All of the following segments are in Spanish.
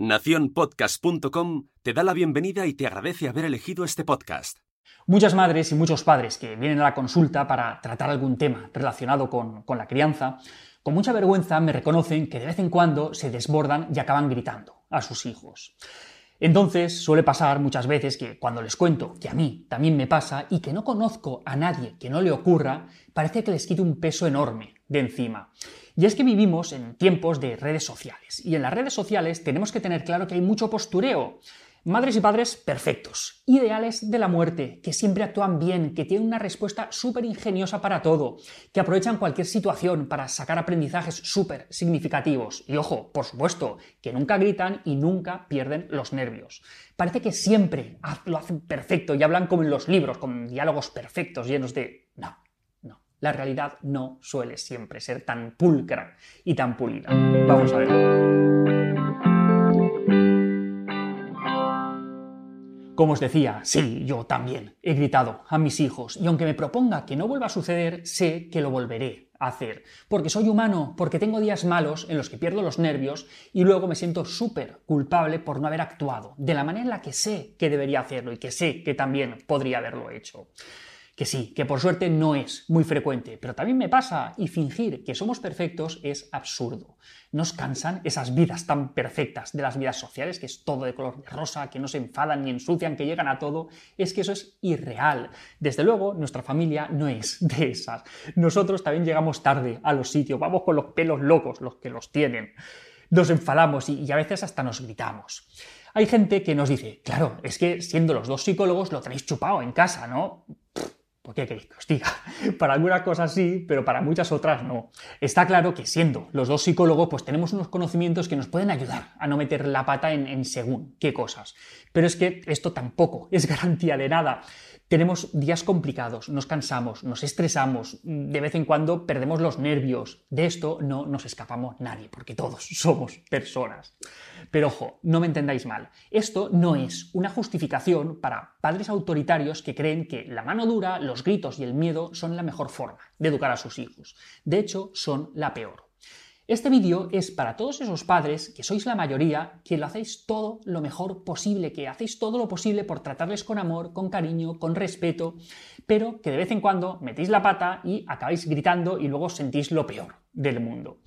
Naciónpodcast.com te da la bienvenida y te agradece haber elegido este podcast. Muchas madres y muchos padres que vienen a la consulta para tratar algún tema relacionado con, con la crianza, con mucha vergüenza me reconocen que de vez en cuando se desbordan y acaban gritando a sus hijos. Entonces suele pasar muchas veces que cuando les cuento que a mí también me pasa y que no conozco a nadie que no le ocurra, parece que les quite un peso enorme de encima. Y es que vivimos en tiempos de redes sociales y en las redes sociales tenemos que tener claro que hay mucho postureo. Madres y padres perfectos, ideales de la muerte, que siempre actúan bien, que tienen una respuesta súper ingeniosa para todo, que aprovechan cualquier situación para sacar aprendizajes súper significativos. Y ojo, por supuesto, que nunca gritan y nunca pierden los nervios. Parece que siempre lo hacen perfecto y hablan como en los libros, con diálogos perfectos, llenos de... No. La realidad no suele siempre ser tan pulcra y tan pulida. Vamos a ver. Como os decía, sí, yo también he gritado a mis hijos y aunque me proponga que no vuelva a suceder, sé que lo volveré a hacer. Porque soy humano, porque tengo días malos en los que pierdo los nervios y luego me siento súper culpable por no haber actuado de la manera en la que sé que debería hacerlo y que sé que también podría haberlo hecho que sí, que por suerte no es muy frecuente, pero también me pasa y fingir que somos perfectos es absurdo. Nos cansan esas vidas tan perfectas de las vidas sociales, que es todo de color de rosa, que no se enfadan ni ensucian, que llegan a todo, es que eso es irreal. Desde luego, nuestra familia no es de esas. Nosotros también llegamos tarde a los sitios, vamos con los pelos locos, los que los tienen. Nos enfadamos y, a veces hasta nos gritamos. Hay gente que nos dice, claro, es que siendo los dos psicólogos lo tenéis chupado en casa, ¿no? ¿Por qué queréis que os diga? Para algunas cosas sí, pero para muchas otras no. Está claro que siendo los dos psicólogos, pues tenemos unos conocimientos que nos pueden ayudar a no meter la pata en, en según qué cosas. Pero es que esto tampoco es garantía de nada. Tenemos días complicados, nos cansamos, nos estresamos, de vez en cuando perdemos los nervios. De esto no nos escapamos nadie, porque todos somos personas. Pero ojo, no me entendáis mal. Esto no es una justificación para padres autoritarios que creen que la mano dura, los gritos y el miedo son la mejor forma de educar a sus hijos. De hecho, son la peor. Este vídeo es para todos esos padres, que sois la mayoría, que lo hacéis todo lo mejor posible, que hacéis todo lo posible por tratarles con amor, con cariño, con respeto, pero que de vez en cuando metéis la pata y acabáis gritando y luego sentís lo peor del mundo.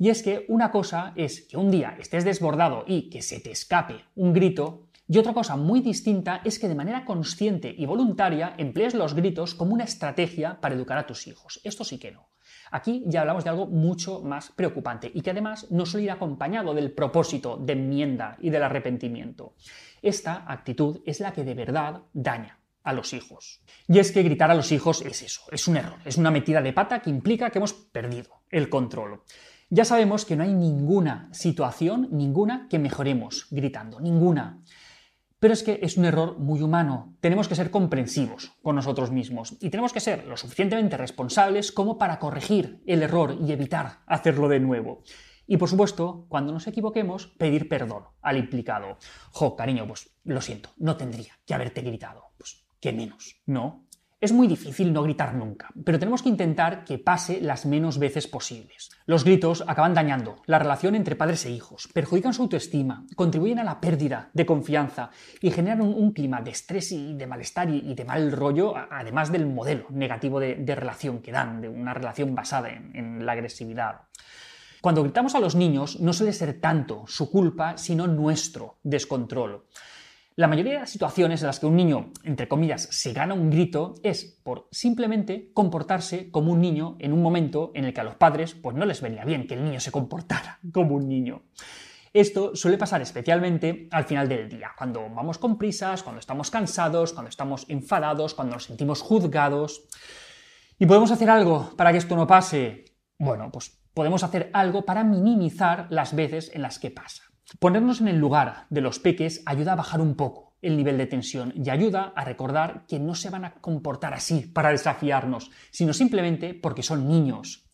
Y es que una cosa es que un día estés desbordado y que se te escape un grito, y otra cosa muy distinta es que de manera consciente y voluntaria emplees los gritos como una estrategia para educar a tus hijos. Esto sí que no. Aquí ya hablamos de algo mucho más preocupante y que además no suele ir acompañado del propósito de enmienda y del arrepentimiento. Esta actitud es la que de verdad daña a los hijos. Y es que gritar a los hijos es eso, es un error, es una metida de pata que implica que hemos perdido el control. Ya sabemos que no hay ninguna situación, ninguna que mejoremos gritando, ninguna. Pero es que es un error muy humano. Tenemos que ser comprensivos con nosotros mismos y tenemos que ser lo suficientemente responsables como para corregir el error y evitar hacerlo de nuevo. Y por supuesto, cuando nos equivoquemos, pedir perdón al implicado. Jo, cariño, pues lo siento, no tendría que haberte gritado. Pues qué menos, ¿no? Es muy difícil no gritar nunca, pero tenemos que intentar que pase las menos veces posibles. Los gritos acaban dañando la relación entre padres e hijos, perjudican su autoestima, contribuyen a la pérdida de confianza y generan un, clima de estrés y de malestar y, de mal rollo, además del modelo negativo de, relación que dan, de una relación basada en la agresividad. Cuando gritamos a los niños no suele ser tanto su culpa, sino nuestro descontrol. La mayoría de las situaciones en las que un niño, entre comillas, se gana un grito es por simplemente comportarse como un niño en un momento en el que a los padres pues no les venía bien que el niño se comportara como un niño. Esto suele pasar especialmente al final del día, cuando vamos con prisas, cuando estamos cansados, cuando estamos enfadados, cuando nos sentimos juzgados. ¿Y podemos hacer algo para que esto no pase? Bueno, pues podemos hacer algo para minimizar las veces en las que pasa. Ponernos en el lugar de los peques ayuda a bajar un poco el nivel de tensión y ayuda a recordar que no se van a comportar así para desafiarnos, sino simplemente porque son niños.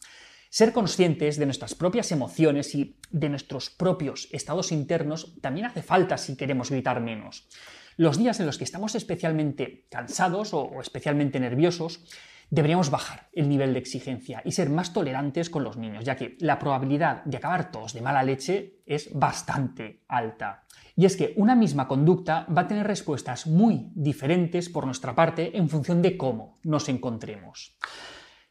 Ser conscientes de nuestras propias emociones y de nuestros propios estados internos también hace falta si queremos gritar menos. Los días en los que estamos especialmente cansados o especialmente nerviosos deberíamos bajar el nivel de exigencia y ser más tolerantes con los niños, ya que la probabilidad de acabar todos de mala leche es bastante alta. Y es que una misma conducta va a tener respuestas muy diferentes por nuestra parte en función de cómo nos encontremos.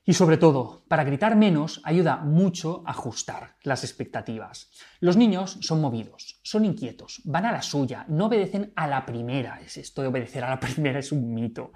Y sobre todo, para gritar menos ayuda mucho a ajustar las expectativas. Los niños son movidos, son inquietos, van a la suya, no obedecen a la primera. Es esto de obedecer a la primera es un mito.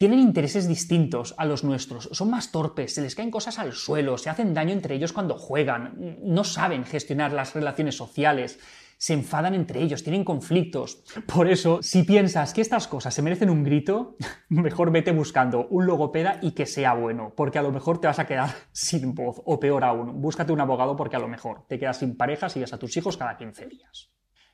Tienen intereses distintos a los nuestros, son más torpes, se les caen cosas al suelo, se hacen daño entre ellos cuando juegan, no saben gestionar las relaciones sociales, se enfadan entre ellos, tienen conflictos. Por eso, si piensas que estas cosas se merecen un grito, mejor vete buscando un logopeda y que sea bueno, porque a lo mejor te vas a quedar sin voz, o peor aún, búscate un abogado porque a lo mejor te quedas sin pareja si ves a tus hijos cada 15 días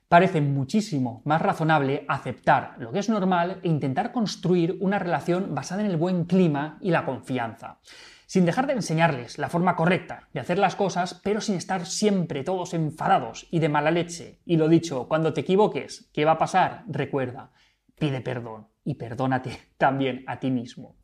parece muchísimo más razonable aceptar lo que es normal e intentar construir una relación basada en el buen clima y la confianza sin dejar de enseñarles la forma correcta de hacer las cosas, pero sin estar siempre todos enfadados y de mala leche. Y lo dicho, cuando te equivoques, ¿qué va a pasar? Recuerda, pide perdón y perdónate también a ti mismo.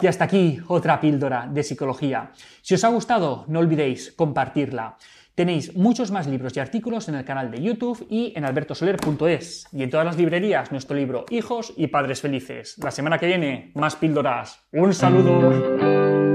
Y hasta aquí otra píldora de psicología. Si os ha gustado, no olvidéis compartirla. Tenéis muchos más libros y artículos en el canal de YouTube y en albertosoler.es. Y en todas las librerías nuestro libro Hijos y Padres Felices. La semana que viene, más píldoras. Un saludo.